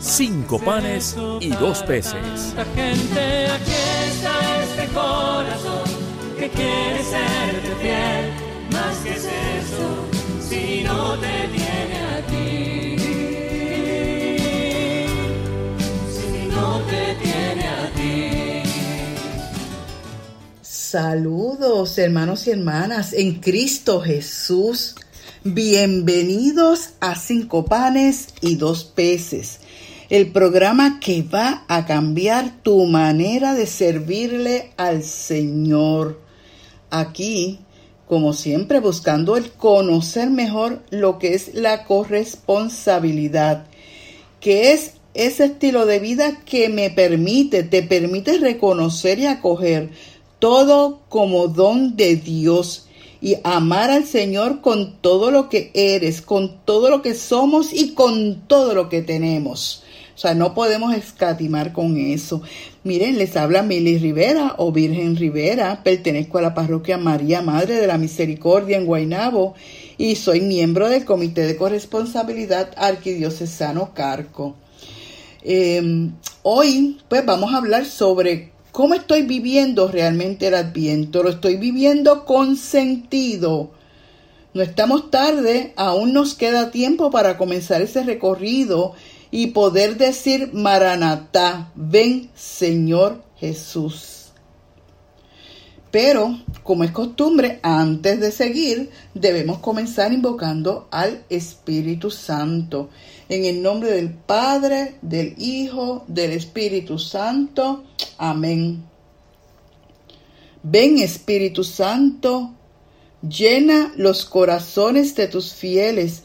cinco panes y dos peces. Gente, aquí está este corazón que quiere serte fiel. Más que es eso, si no te tiene a ti. Si no te tiene a ti. Saludos hermanos y hermanas en Cristo Jesús. Bienvenidos a Cinco Panes y Dos Peces, el programa que va a cambiar tu manera de servirle al Señor. Aquí, como siempre, buscando el conocer mejor lo que es la corresponsabilidad, que es ese estilo de vida que me permite, te permite reconocer y acoger todo como don de Dios y amar al Señor con todo lo que eres, con todo lo que somos y con todo lo que tenemos. O sea, no podemos escatimar con eso. Miren, les habla Mili Rivera o Virgen Rivera. Pertenezco a la parroquia María Madre de la Misericordia en Guaynabo y soy miembro del Comité de Corresponsabilidad Arquidiocesano Carco. Eh, hoy, pues vamos a hablar sobre ¿Cómo estoy viviendo realmente el adviento? ¿Lo estoy viviendo con sentido? No estamos tarde, aún nos queda tiempo para comenzar ese recorrido y poder decir Maranatá, ven Señor Jesús. Pero, como es costumbre, antes de seguir, debemos comenzar invocando al Espíritu Santo. En el nombre del Padre, del Hijo, del Espíritu Santo. Amén. Ven Espíritu Santo, llena los corazones de tus fieles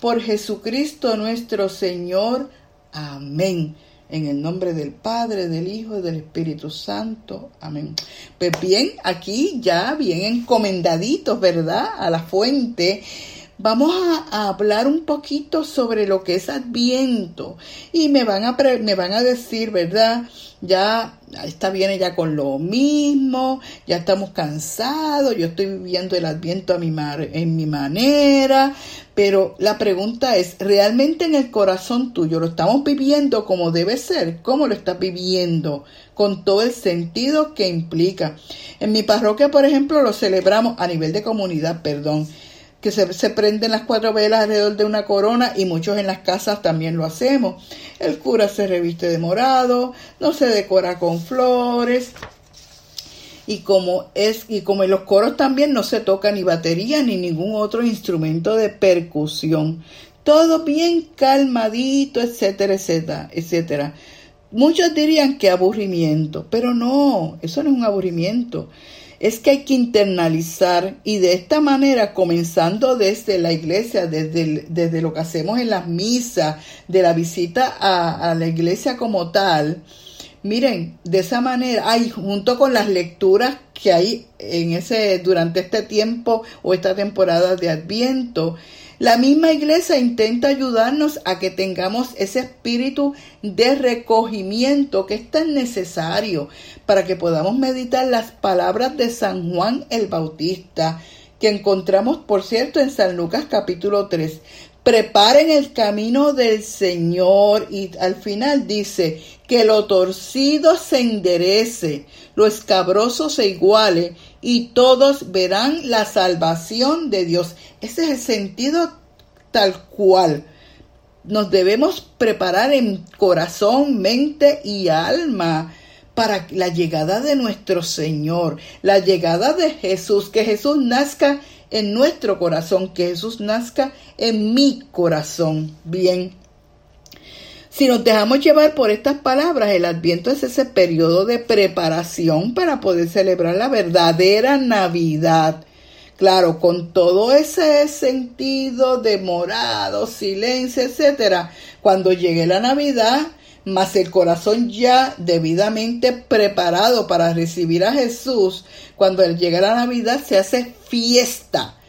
Por Jesucristo nuestro Señor. Amén. En el nombre del Padre, del Hijo y del Espíritu Santo. Amén. Pues bien, aquí ya bien encomendaditos, ¿verdad? A la fuente. Vamos a, hablar un poquito sobre lo que es Adviento. Y me van a, me van a decir, ¿verdad? Ya esta viene ya con lo mismo, ya estamos cansados, yo estoy viviendo el Adviento a mi mar- en mi manera, pero la pregunta es, ¿realmente en el corazón tuyo lo estamos viviendo como debe ser? ¿Cómo lo estás viviendo? Con todo el sentido que implica. En mi parroquia, por ejemplo, lo celebramos a nivel de comunidad, perdón, que se, se prenden las cuatro velas alrededor de una corona y muchos en las casas también lo hacemos. El cura se reviste de morado, no se decora con flores, y como es y como en los coros también no se toca ni batería ni ningún otro instrumento de percusión. Todo bien calmadito etcétera etcétera etcétera. Muchos dirían que aburrimiento pero no eso no es un aburrimiento es que hay que internalizar y de esta manera, comenzando desde la iglesia, desde, desde lo que hacemos en las misas, de la visita a, a la iglesia como tal, Miren, de esa manera, ay, junto con las lecturas que hay en ese, durante este tiempo o esta temporada de Adviento, la misma iglesia intenta ayudarnos a que tengamos ese espíritu de recogimiento que es tan necesario para que podamos meditar las palabras de San Juan el Bautista, que encontramos, por cierto, en San Lucas capítulo 3. Preparen el camino del Señor y al final dice que lo torcido se enderece, lo escabroso se iguale y todos verán la salvación de Dios. Ese es el sentido tal cual. Nos debemos preparar en corazón, mente y alma para la llegada de nuestro Señor, la llegada de Jesús, que Jesús nazca en nuestro corazón, que Jesús nazca en mi corazón. Bien. Si nos dejamos llevar por estas palabras, el adviento es ese periodo de preparación para poder celebrar la verdadera Navidad. Claro, con todo ese sentido de morado, silencio, etcétera. Cuando llegue la Navidad, más el corazón ya debidamente preparado para recibir a Jesús, cuando llega la Navidad se hace fiesta.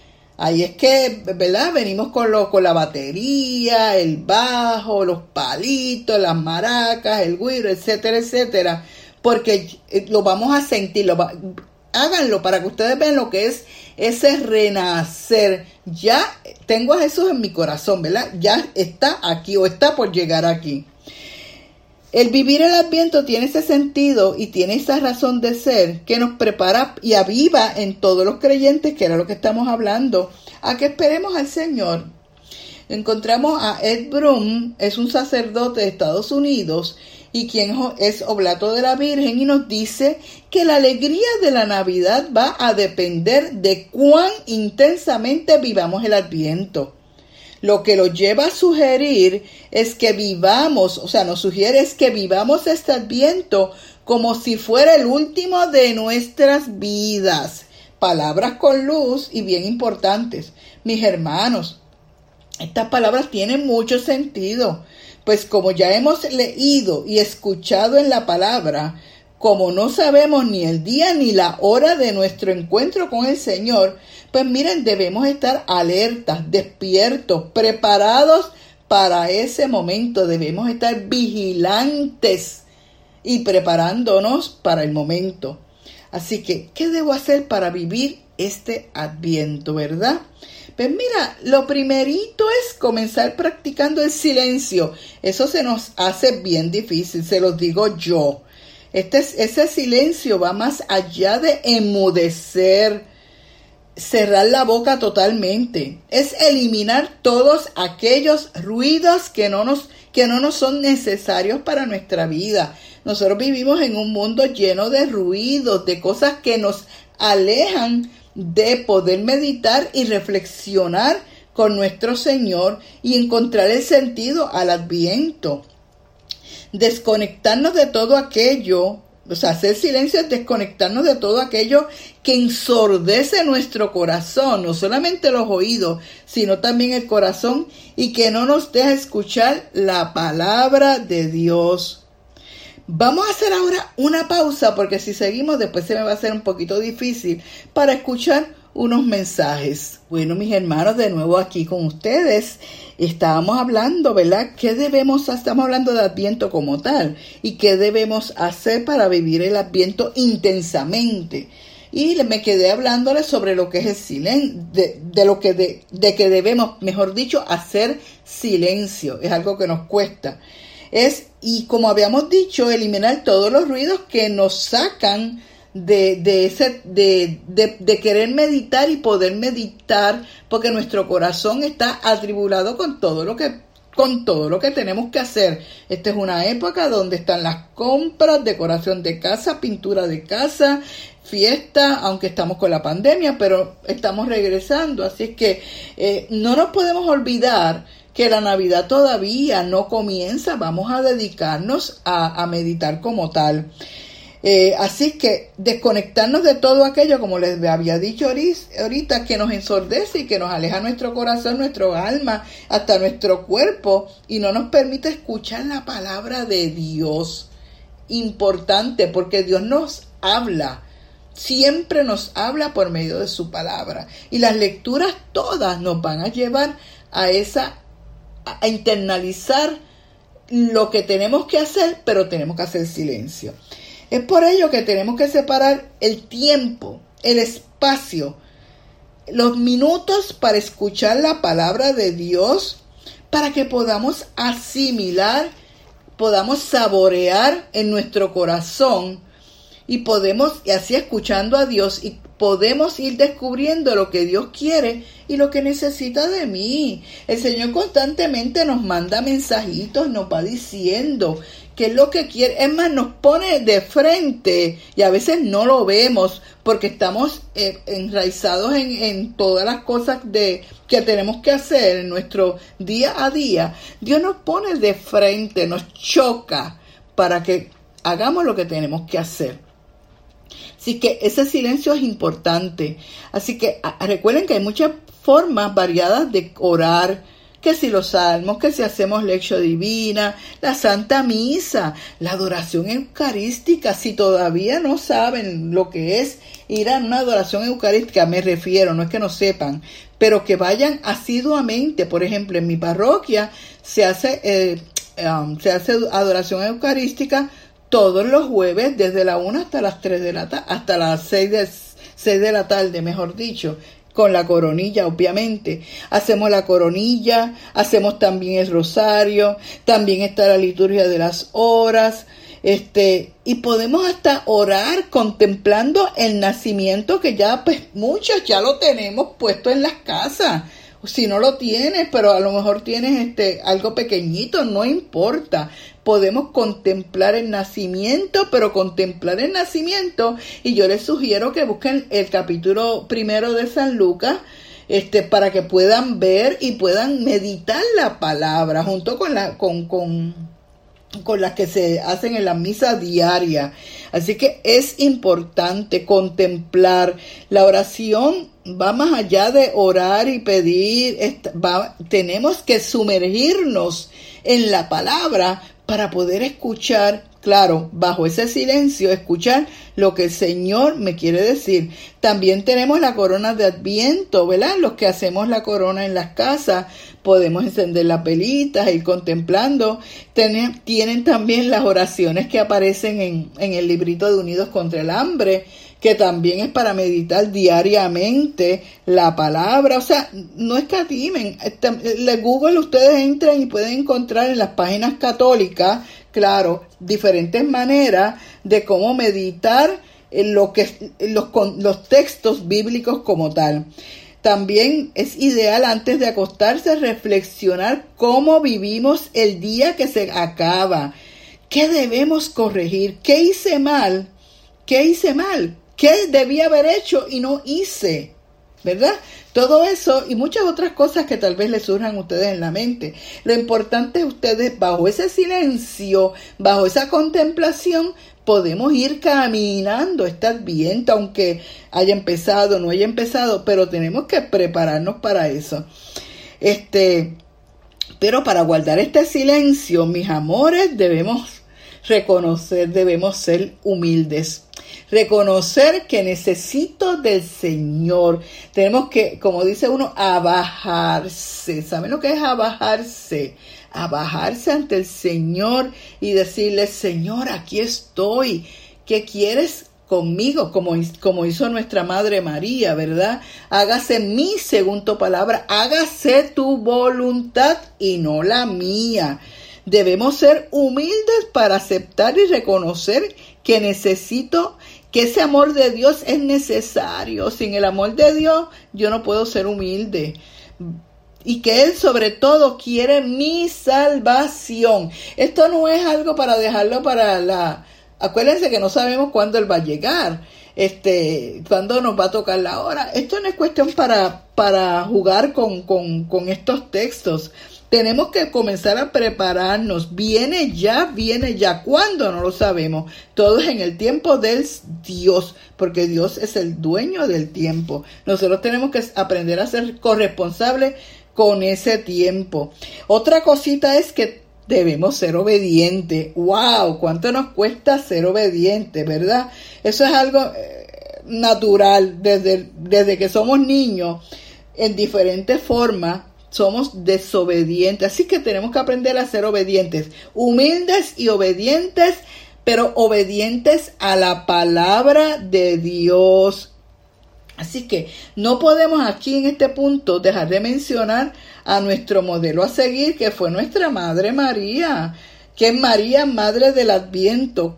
Ahí es que, ¿verdad? Venimos con, lo, con la batería, el bajo, los palitos, las maracas, el güiro, etcétera, etcétera, porque eh, lo vamos a sentir, lo háganlo para que ustedes vean lo que es ese renacer. Ya tengo a Jesús en mi corazón, ¿verdad? Ya está aquí o está por llegar aquí. El vivir el adviento tiene ese sentido y tiene esa razón de ser que nos prepara y aviva en todos los creyentes, que era lo que estamos hablando, a que esperemos al Señor. Encontramos a Ed Broom, es un sacerdote de Estados Unidos y quien es oblato de la Virgen y nos dice que la alegría de la Navidad va a depender de cuán intensamente vivamos el adviento lo que lo lleva a sugerir es que vivamos, o sea, nos sugiere es que vivamos este adviento como si fuera el último de nuestras vidas. Palabras con luz y bien importantes. Mis hermanos, estas palabras tienen mucho sentido, pues como ya hemos leído y escuchado en la palabra, como no sabemos ni el día ni la hora de nuestro encuentro con el Señor, pues miren, debemos estar alertas, despiertos, preparados para ese momento. Debemos estar vigilantes y preparándonos para el momento. Así que, ¿qué debo hacer para vivir este adviento, verdad? Pues mira, lo primerito es comenzar practicando el silencio. Eso se nos hace bien difícil, se los digo yo. Este, ese silencio va más allá de emudecer, cerrar la boca totalmente. Es eliminar todos aquellos ruidos que no nos, que no nos son necesarios para nuestra vida. Nosotros vivimos en un mundo lleno de ruidos, de cosas que nos alejan de poder meditar y reflexionar con nuestro Señor y encontrar el sentido al adviento desconectarnos de todo aquello, o sea, hacer silencio es desconectarnos de todo aquello que ensordece nuestro corazón, no solamente los oídos, sino también el corazón y que no nos deja escuchar la palabra de Dios. Vamos a hacer ahora una pausa porque si seguimos después se me va a hacer un poquito difícil para escuchar unos mensajes. Bueno, mis hermanos, de nuevo aquí con ustedes. Estábamos hablando, ¿verdad? ¿Qué debemos, estamos hablando de Adviento como tal, y qué debemos hacer para vivir el Adviento intensamente. Y me quedé hablándoles sobre lo que es el silencio, de, de, lo que de, de que debemos, mejor dicho, hacer silencio. Es algo que nos cuesta. Es, y como habíamos dicho, eliminar todos los ruidos que nos sacan de, de, ese, de, de, querer meditar y poder meditar, porque nuestro corazón está atribulado con todo lo que con todo lo que tenemos que hacer. Esta es una época donde están las compras, decoración de casa, pintura de casa, fiesta, aunque estamos con la pandemia, pero estamos regresando. Así es que eh, no nos podemos olvidar que la Navidad todavía no comienza. Vamos a dedicarnos a, a meditar como tal. Eh, así que desconectarnos de todo aquello, como les había dicho ahorita, que nos ensordece y que nos aleja nuestro corazón, nuestro alma, hasta nuestro cuerpo y no nos permite escuchar la palabra de Dios. Importante porque Dios nos habla. Siempre nos habla por medio de su palabra. Y las lecturas todas nos van a llevar a esa, a internalizar lo que tenemos que hacer, pero tenemos que hacer silencio. Es por ello que tenemos que separar el tiempo, el espacio, los minutos para escuchar la palabra de Dios, para que podamos asimilar, podamos saborear en nuestro corazón y podemos, y así escuchando a Dios, y podemos ir descubriendo lo que Dios quiere y lo que necesita de mí. El Señor constantemente nos manda mensajitos, nos va diciendo que es lo que quiere. Es más, nos pone de frente y a veces no lo vemos porque estamos eh, enraizados en, en, todas las cosas de, que tenemos que hacer en nuestro día a día. Dios nos pone de frente, nos choca para que hagamos lo que tenemos que hacer. Así que ese silencio es importante. Así que recuerden que hay muchas formas variadas de orar, que si los salmos, que si hacemos lección divina, la Santa Misa, la adoración eucarística, si todavía no saben lo que es ir a una adoración eucarística, me refiero, no es que no sepan, pero que vayan asiduamente, por ejemplo, en mi parroquia se hace, eh, um, se hace adoración eucarística todos los jueves desde la 1 hasta las 3 de la tarde, hasta las 6 de, 6 de la tarde, mejor dicho con la coronilla, obviamente. Hacemos la coronilla, hacemos también el rosario, también está la liturgia de las horas, este, y podemos hasta orar contemplando el nacimiento que ya, pues, muchos ya lo tenemos puesto en las casas. Si no lo tienes, pero a lo mejor tienes este algo pequeñito, no importa podemos contemplar el nacimiento, pero contemplar el nacimiento, y yo les sugiero que busquen el capítulo primero de San Lucas, este, para que puedan ver y puedan meditar la palabra junto con la, con, con, con las que se hacen en la misa diaria. Así que es importante contemplar. La oración va más allá de orar y pedir, tenemos que sumergirnos en la palabra para poder escuchar, claro, bajo ese silencio, escuchar lo que el Señor me quiere decir. También tenemos la corona de Adviento, ¿verdad? Los que hacemos la corona en las casas, podemos encender las velitas, ir contemplando. Tienen, también las oraciones que aparecen en, en el librito de Unidos contra el Hambre que también es para meditar diariamente la palabra. O sea, no escatimen. Le Google ustedes entran y pueden encontrar en las páginas católicas, claro, diferentes maneras de cómo meditar lo que, los, los textos bíblicos como tal. También es ideal antes de acostarse reflexionar cómo vivimos el día que se acaba. ¿Qué debemos corregir? ¿Qué hice mal? ¿Qué hice mal? ¿Qué debía haber hecho y no hice? ¿Verdad? Todo eso y muchas otras cosas que tal vez les surjan a ustedes en la mente. Lo importante es ustedes, bajo ese silencio, bajo esa contemplación, podemos ir caminando este viento, aunque haya empezado, no haya empezado, pero tenemos que prepararnos para eso. Este, pero para guardar este silencio, mis amores, debemos reconocer, debemos ser humildes reconocer que necesito del Señor. Tenemos que, como dice uno, abajarse. ¿Saben lo que es abajarse? Abajarse ante el Señor y decirle, Señor, aquí estoy. ¿Qué quieres conmigo, como, como hizo nuestra Madre María, ¿verdad? Hágase mi, según tu palabra, hágase tu voluntad y no la mía. Debemos ser humildes para aceptar y reconocer que necesito que ese amor de Dios es necesario. Sin el amor de Dios yo no puedo ser humilde. Y que Él sobre todo quiere mi salvación. Esto no es algo para dejarlo para la... Acuérdense que no sabemos cuándo Él va a llegar. Este, cuándo nos va a tocar la hora. Esto no es cuestión para, para jugar con, con, con estos textos. Tenemos que comenzar a prepararnos. Viene ya, viene ya. ¿Cuándo? No lo sabemos. Todo es en el tiempo del Dios, porque Dios es el dueño del tiempo. Nosotros tenemos que aprender a ser corresponsables con ese tiempo. Otra cosita es que debemos ser obedientes. ¡Wow! ¿Cuánto nos cuesta ser obedientes, verdad? Eso es algo eh, natural desde, desde que somos niños en diferentes formas somos desobedientes. Así que tenemos que aprender a ser obedientes, humildes y obedientes, pero obedientes a la palabra de Dios. Así que no podemos aquí en este punto dejar de mencionar a nuestro modelo a seguir, que fue nuestra Madre María, que es María, Madre del Adviento.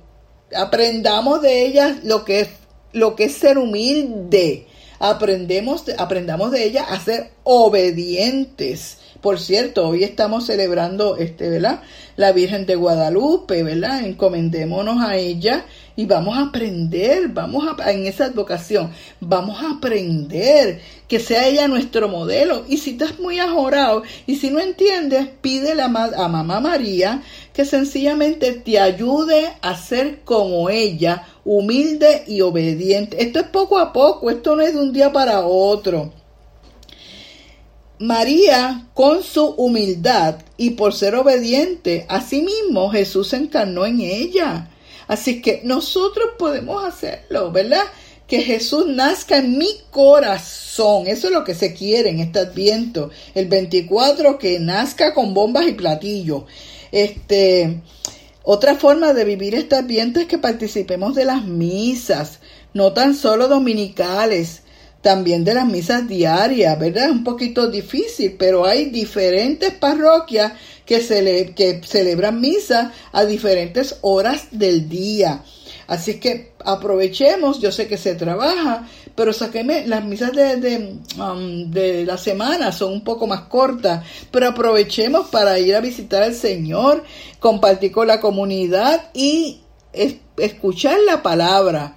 Aprendamos de ella lo que es, lo que es ser humilde aprendemos, aprendamos de ella a ser obedientes, Por cierto, hoy estamos celebrando, este, ¿verdad? La Virgen de Guadalupe, ¿verdad? Encomendémonos a ella y vamos a aprender, vamos a, en esa advocación, vamos a aprender que sea ella nuestro modelo. Y si estás muy ajorado y si no entiendes, pídele a, a mamá María que sencillamente te ayude a ser como ella, humilde y obediente. Esto es poco a poco, esto no es de un día para otro. María, con su humildad y por ser obediente, asimismo Jesús se encarnó en ella. Así que nosotros podemos hacerlo, ¿verdad? Que Jesús nazca en mi corazón. Eso es lo que se quiere en este adviento. El 24, que nazca con bombas y platillos. Este, otra forma de vivir este adviento es que participemos de las misas, no tan solo dominicales, también de las misas diarias, ¿verdad? Es un poquito difícil, pero hay diferentes parroquias que, que celebran misa a diferentes horas del día. Así que aprovechemos, yo sé que se trabaja, pero saqueme, las misas de, um, de, la semana son un poco más cortas, pero aprovechemos para ir a visitar al Señor, compartir con la comunidad y escuchar la palabra,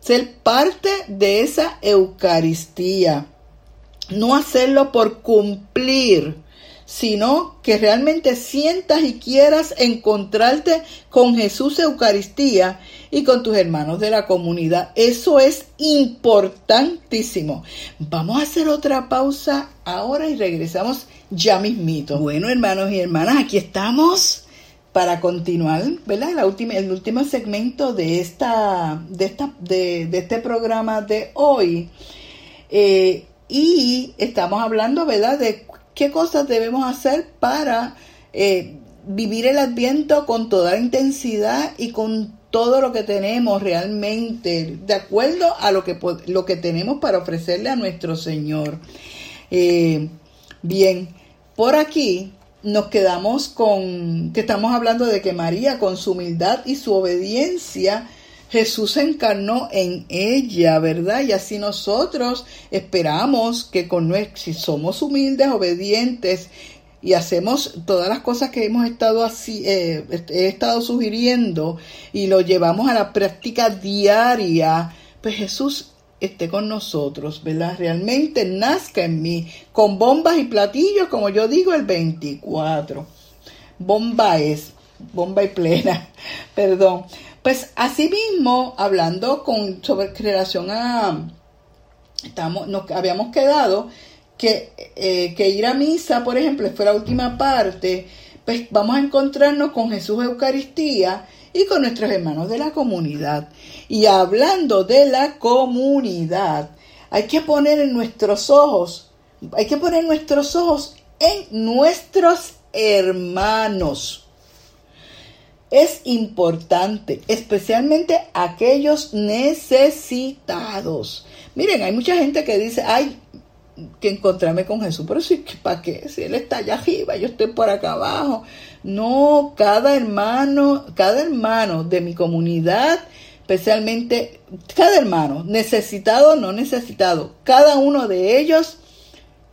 ser parte de esa Eucaristía, no hacerlo por cumplir, sino que realmente sientas y quieras encontrarte con Jesús Eucaristía y con tus hermanos de la comunidad. Eso es importantísimo. Vamos a hacer otra pausa ahora y regresamos ya mismito. Bueno, hermanos y hermanas, aquí estamos para continuar, ¿verdad? La última, el último segmento de esta, de esta, de, este programa de hoy. Eh, y estamos hablando, ¿verdad?, de qué cosas debemos hacer para eh, vivir el adviento con toda la intensidad y con todo lo que tenemos realmente, de acuerdo a lo que, lo que tenemos para ofrecerle a nuestro Señor. Eh, bien, por aquí nos quedamos con que estamos hablando de que María, con su humildad y su obediencia, Jesús se encarnó en ella, ¿verdad? Y así nosotros esperamos que con si somos humildes, obedientes y hacemos todas las cosas que hemos estado así, eh, he estado sugiriendo y lo llevamos a la práctica diaria, pues Jesús esté con nosotros, ¿verdad? Realmente nazca en mí, con bombas y platillos, como yo digo, el 24. Bomba es, bomba y plena, perdón. Pues asimismo, hablando con sobre relación a estamos, nos habíamos quedado que, eh, que ir a misa, por ejemplo, fue la última parte, pues vamos a encontrarnos con Jesús Eucaristía y con nuestros hermanos de la comunidad. Y hablando de la comunidad, hay que poner en nuestros ojos, hay que poner nuestros ojos en nuestros hermanos es importante, especialmente aquellos necesitados. Miren, hay mucha gente que dice, ay, que encontrarme con Jesús, pero sí, ¿para qué? Si Él está allá arriba, yo estoy por acá abajo. No, cada hermano, cada hermano de mi comunidad, especialmente cada hermano, necesitado o no necesitado, cada uno de ellos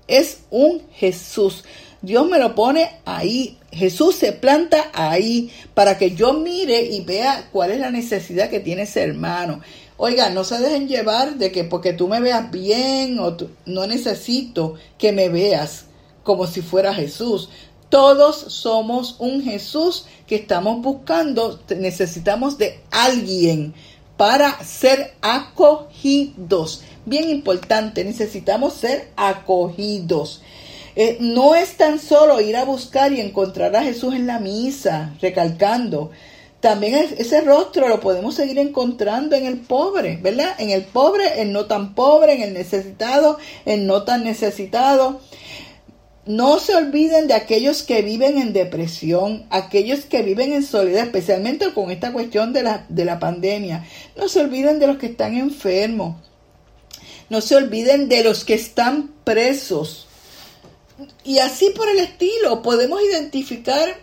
es un Jesús. Dios me lo pone ahí. Jesús se planta ahí para que yo mire y vea cuál es la necesidad que tiene ese hermano. Oiga, no se dejen llevar de que porque tú me veas bien o no necesito que me veas como si fuera Jesús. Todos somos un Jesús que estamos buscando, necesitamos de alguien para ser acogidos. Bien importante, necesitamos ser acogidos. Eh, no es tan solo ir a buscar y encontrar a Jesús en la misa, recalcando. También ese rostro lo podemos seguir encontrando en el pobre, ¿verdad? En el pobre, en no tan pobre, en el necesitado, en no tan necesitado. No se olviden de aquellos que viven en depresión, aquellos que viven en soledad, especialmente con esta cuestión de la, de la pandemia. No se olviden de los que están enfermos. No se olviden de los que están presos y así por el estilo, podemos identificar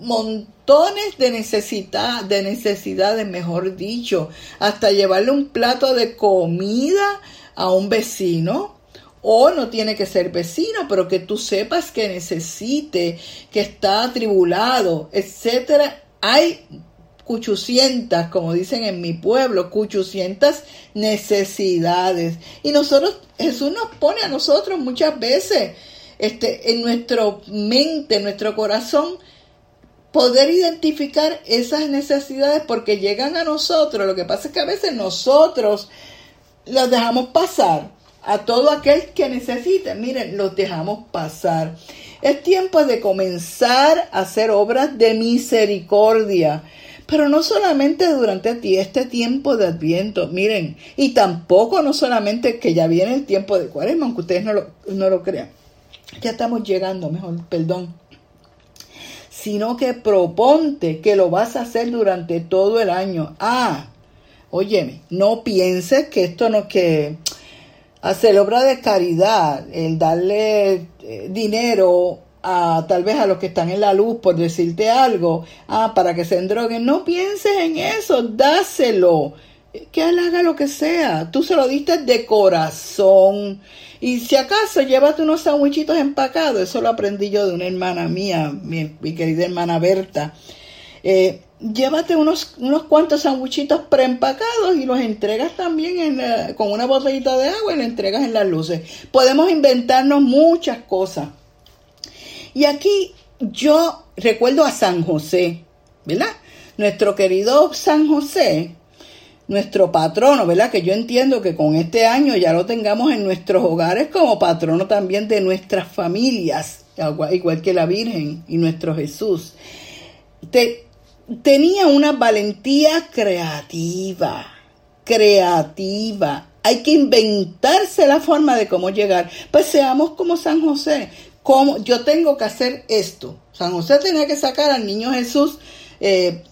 montones de necesidad, de necesidades, mejor dicho, hasta llevarle un plato de comida a un vecino o no tiene que ser vecino, pero que tú sepas que necesite, que está atribulado, etcétera. Hay cuchucientas, como dicen en mi pueblo, cuchucientas necesidades. Y nosotros, Jesús nos pone a nosotros muchas veces este, en nuestra mente, en nuestro corazón, poder identificar esas necesidades porque llegan a nosotros. Lo que pasa es que a veces nosotros las dejamos pasar a todo aquel que necesite. Miren, los dejamos pasar. Es tiempo de comenzar a hacer obras de misericordia. Pero no solamente durante este tiempo de Adviento, miren, y tampoco no solamente que ya viene el tiempo de Cuaresma, aunque ustedes no lo, no lo crean. Ya estamos llegando, mejor, perdón. Sino que proponte que lo vas a hacer durante todo el año. Ah, óyeme, no pienses que esto no que hacer obra de caridad, el darle eh, dinero a tal vez a los que están en la luz por decirte algo, ah, para que se endroguen, no pienses en eso, dáselo, que él haga lo que sea, tú se lo diste de corazón, y si acaso llévate unos sandwichitos empacados, eso lo aprendí yo de una hermana mía, mi, querida hermana Berta. Eh, llévate unos, unos cuantos sandwichitos preempacados y los entregas también con una botellita de agua y lo entregas en las luces. Podemos inventarnos muchas cosas. Y aquí yo recuerdo a San José, ¿verdad? Nuestro querido San José nuestro patrono, ¿verdad? Que yo entiendo que con este año ya lo tengamos en nuestros hogares como patrono también de nuestras familias, igual que la Virgen y nuestro Jesús. tenía una valentía creativa, creativa. Hay que inventarse la forma de cómo llegar. Pues seamos como San José. Como yo tengo que hacer esto. San José tenía que sacar al niño Jesús eh,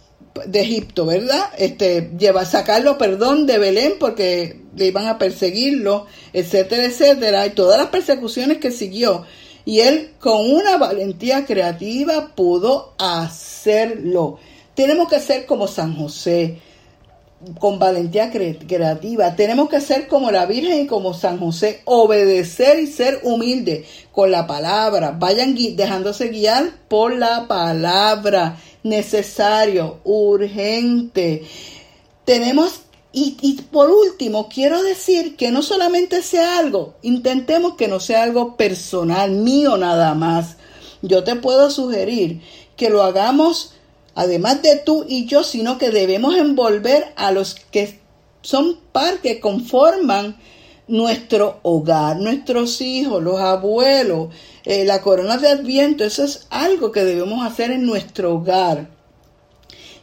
de Egipto, ¿verdad? Este, lleva, sacarlo, perdón, de Belén porque le iban a perseguirlo, etcétera, etcétera, y todas las persecuciones que siguió. Y él con una valentía creativa pudo hacerlo. Tenemos que ser como San José, con valentía creativa. Tenemos que ser como la Virgen y como San José, obedecer y ser humilde con la palabra. Vayan dejándose guiar por la palabra necesario, urgente. Tenemos, y, y, por último, quiero decir que no solamente sea algo, intentemos que no sea algo personal, mío nada más. Yo te puedo sugerir que lo hagamos, además de tú y yo, sino que debemos envolver a los que son par que conforman nuestro hogar, nuestros hijos, los abuelos, eh, la corona de Adviento, eso es algo que debemos hacer en nuestro hogar.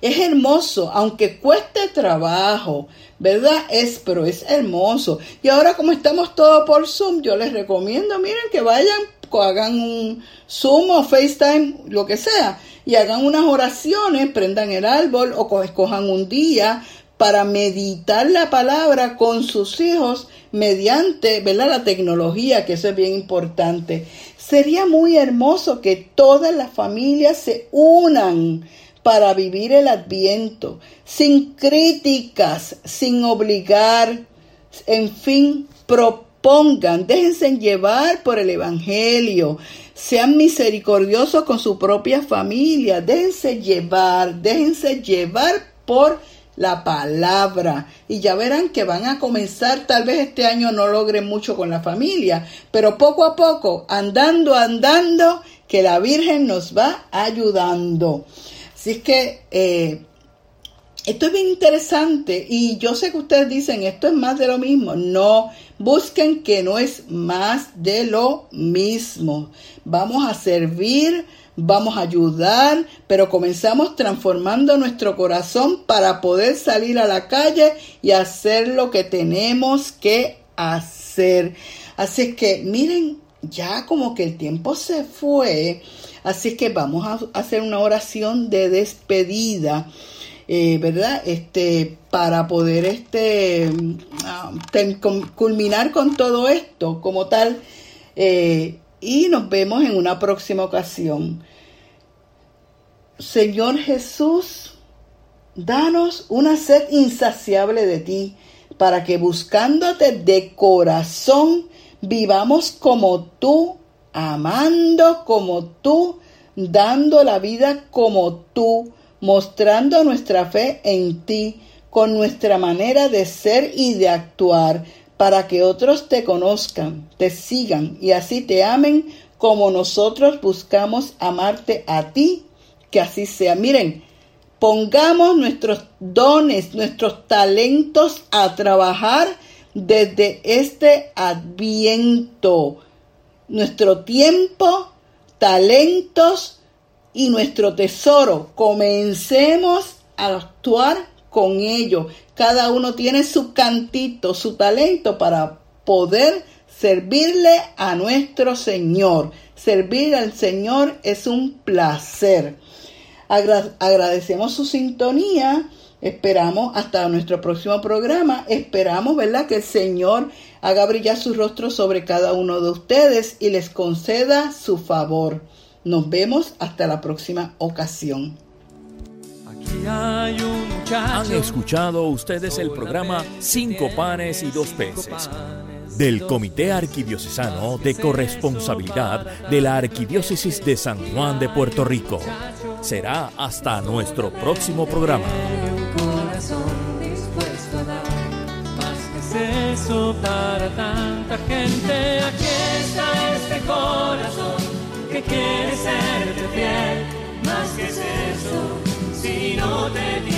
Es hermoso, aunque cueste trabajo, ¿verdad? Es, pero es hermoso. Y ahora como estamos todos por Zoom, yo les recomiendo, miren, que vayan, hagan un Zoom o FaceTime, lo que sea, y hagan unas oraciones, prendan el árbol o escojan un día para meditar la palabra con sus hijos mediante ¿verdad? la tecnología, que eso es bien importante. Sería muy hermoso que todas las familias se unan para vivir el adviento, sin críticas, sin obligar, en fin, propongan, déjense llevar por el Evangelio, sean misericordiosos con su propia familia, déjense llevar, déjense llevar por la palabra. Y ya verán que van a comenzar, tal vez este año no logren mucho con la familia, pero poco a poco, andando, andando, que la Virgen nos va ayudando. Así es que eh, esto es bien interesante y yo sé que ustedes dicen, esto es más de lo mismo. No, busquen que no es más de lo mismo. Vamos a servir vamos a ayudar, pero comenzamos transformando nuestro corazón para poder salir a la calle y hacer lo que tenemos que hacer. Así es que miren, ya como que el tiempo se fue, así es que vamos a hacer una oración de despedida. Eh, ¿verdad? Este, para poder este, ah, culminar con todo esto como tal. Eh, y nos vemos en una próxima ocasión. Señor Jesús, danos una sed insaciable de ti, para que buscándote de corazón vivamos como tú, amando como tú, dando la vida como tú, mostrando nuestra fe en ti, con nuestra manera de ser y de actuar, para que otros te conozcan, te sigan y así te amen como nosotros buscamos amarte a ti, que así sea. Miren, pongamos nuestros dones, nuestros talentos a trabajar desde este adviento. Nuestro tiempo, talentos y nuestro tesoro. Comencemos a actuar con ello. Cada uno tiene su cantito, su talento para poder servirle a nuestro Señor. Servir al Señor es un placer. agradecemos su sintonía. Esperamos hasta nuestro próximo programa. Esperamos, ¿verdad? Que el Señor haga brillar su rostro sobre cada uno de ustedes y les conceda su favor. Nos vemos hasta la próxima ocasión. Han escuchado ustedes el programa Cinco panes y dos peces del Comité Arquidiocesano de Corresponsabilidad de la Arquidiócesis de San Juan de Puerto Rico. Será hasta nuestro próximo programa. eso para tanta gente. Aquí está este corazón que quiere serte fiel, más que eso si no te